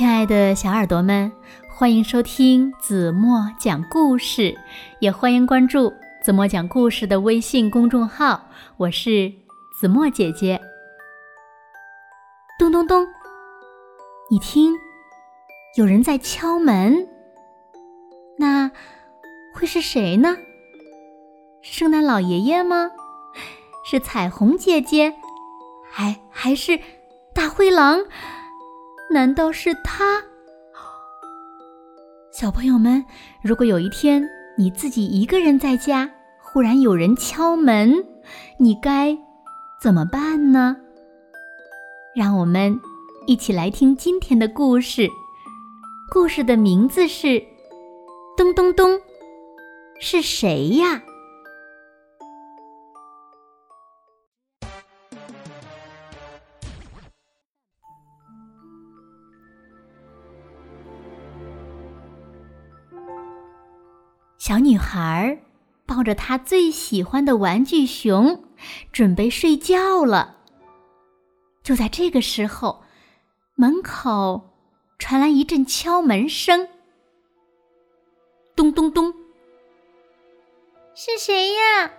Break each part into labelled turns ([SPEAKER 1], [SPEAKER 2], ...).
[SPEAKER 1] 亲爱的小耳朵们，欢迎收听子墨讲故事，也欢迎关注子墨讲故事的微信公众号。我是子墨姐姐。咚咚咚，你听，有人在敲门。那会是谁呢？圣诞老爷爷吗？是彩虹姐姐，还还是大灰狼？难道是他？小朋友们，如果有一天你自己一个人在家，忽然有人敲门，你该怎么办呢？让我们一起来听今天的故事。故事的名字是《咚咚咚》，是谁呀？小女孩抱着她最喜欢的玩具熊，准备睡觉了。就在这个时候，门口传来一阵敲门声。咚咚咚！是谁呀？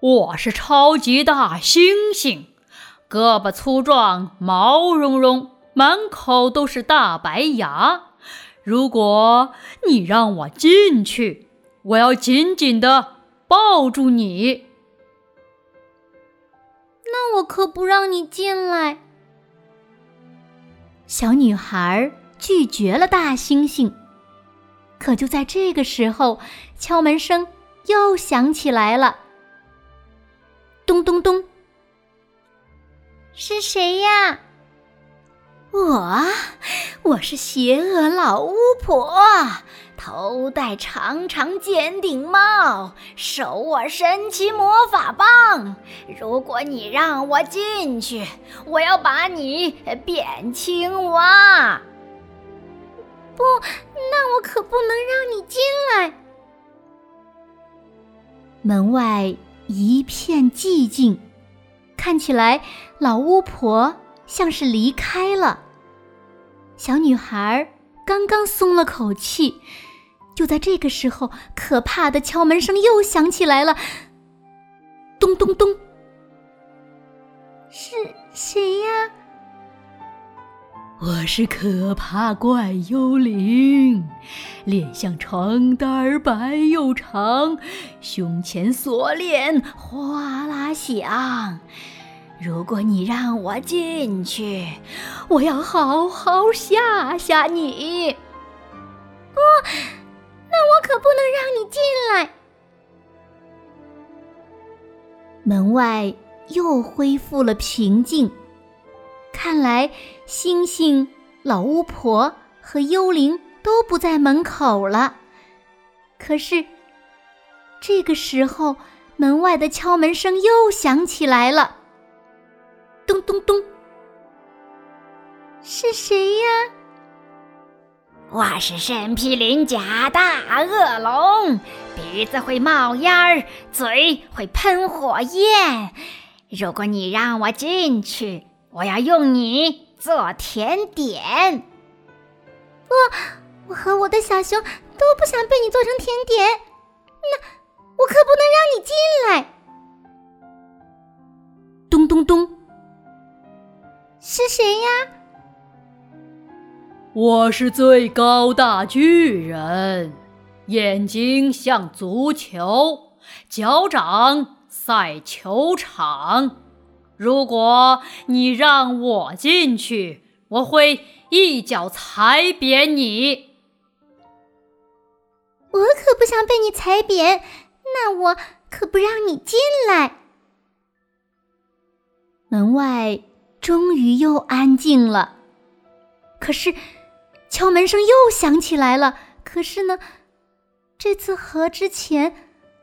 [SPEAKER 2] 我是超级大猩猩，胳膊粗壮，毛茸茸，满口都是大白牙。如果你让我进去，我要紧紧的抱住你。
[SPEAKER 1] 那我可不让你进来。小女孩拒绝了大猩猩。可就在这个时候，敲门声又响起来了。咚咚咚！是谁呀？我，我是邪恶老巫婆，头戴长长尖顶帽，手握神奇魔法棒。如果你让我进去，我要把你变青蛙。不，那我可不能让你进来。门外一片寂静，看起来老巫婆。像是离开了。小女孩刚刚松了口气，就在这个时候，可怕的敲门声又响起来了。咚咚咚！是谁呀？
[SPEAKER 2] 我是可怕怪幽灵，脸像床单白又长，胸前锁链哗啦响。如果你让我进去，我要好好吓吓你。
[SPEAKER 1] 不，那我可不能让你进来。门外又恢复了平静，看来星星、老巫婆和幽灵都不在门口了。可是，这个时候，门外的敲门声又响起来了。咚咚咚！是谁呀？
[SPEAKER 3] 我是身披鳞甲大恶龙，鼻子会冒烟儿，嘴会喷火焰。如果你让我进去，我要用你做甜点。
[SPEAKER 1] 不，我和我的小熊都不想被你做成甜点。那我可不能让你进来。咚咚咚！是谁呀？
[SPEAKER 2] 我是最高大巨人，眼睛像足球，脚掌赛球场。如果你让我进去，我会一脚踩扁你。
[SPEAKER 1] 我可不想被你踩扁，那我可不让你进来。门外。终于又安静了，可是敲门声又响起来了。可是呢，这次和之前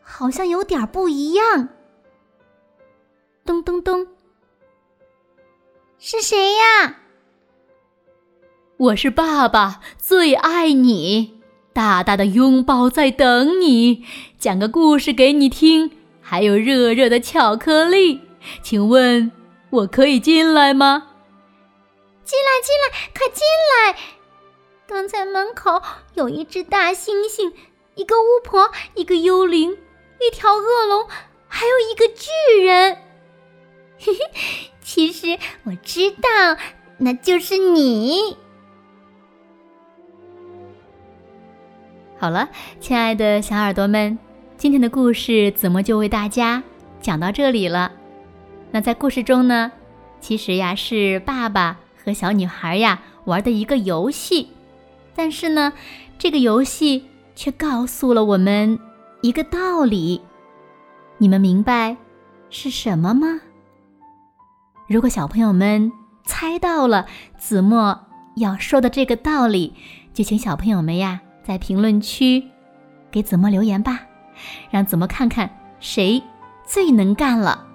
[SPEAKER 1] 好像有点不一样。咚咚咚，是谁呀？我是爸爸，最爱你，大大的拥抱在等你，讲个故事给你听，还有热热的巧克力，请问。我可以进来吗？
[SPEAKER 4] 进来，进来，快进来！刚才门口有一只大猩猩，一个巫婆，一个幽灵，一条恶龙，还有一个巨人。嘿嘿，其实我知道，那就是你。
[SPEAKER 1] 好了，亲爱的小耳朵们，今天的故事子墨就为大家讲到这里了。那在故事中呢，其实呀是爸爸和小女孩呀玩的一个游戏，但是呢，这个游戏却告诉了我们一个道理。你们明白是什么吗？如果小朋友们猜到了子墨要说的这个道理，就请小朋友们呀在评论区给子墨留言吧，让子墨看看谁最能干了。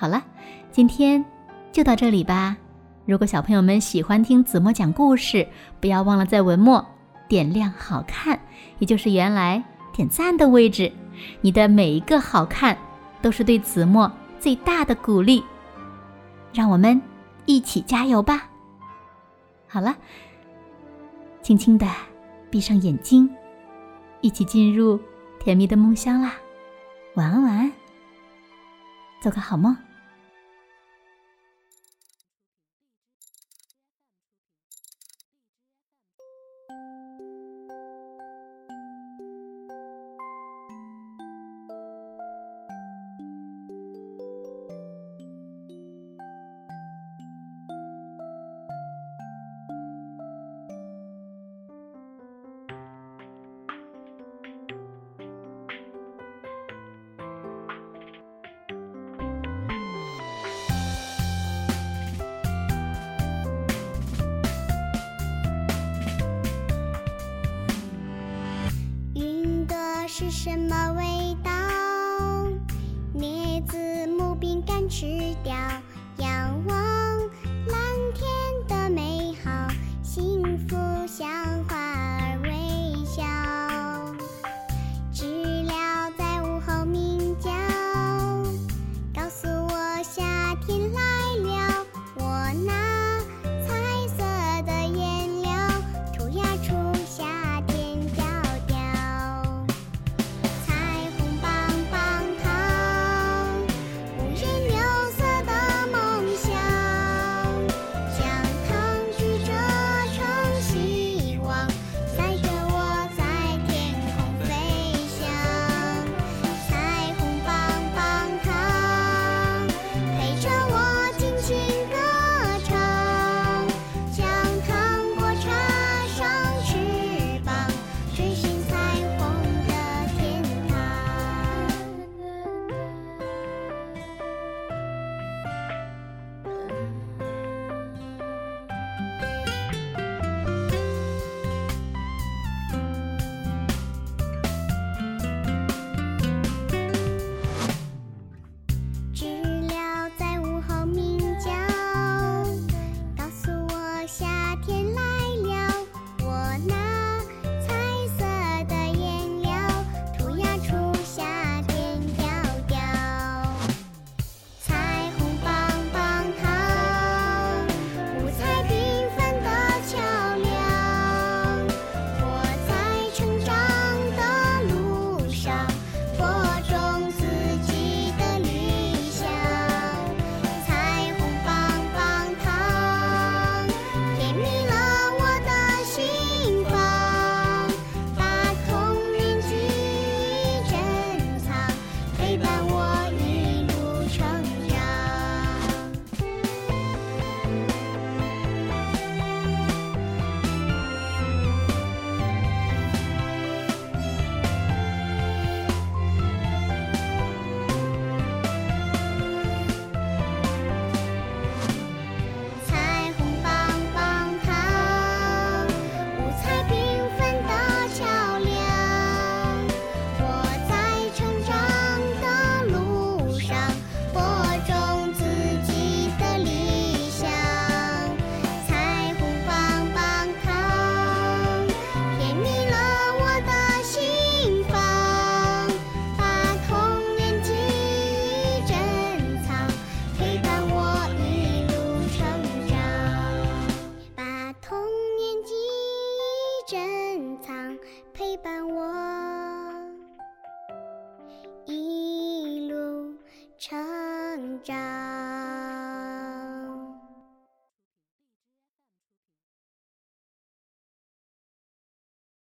[SPEAKER 1] 好了，今天就到这里吧。如果小朋友们喜欢听子墨讲故事，不要忘了在文末点亮“好看”，也就是原来点赞的位置。你的每一个好看，都是对子墨最大的鼓励。让我们一起加油吧！好了，轻轻的闭上眼睛，一起进入甜蜜的梦乡啦。晚安，晚安，做个好梦。
[SPEAKER 5] 是什么味道？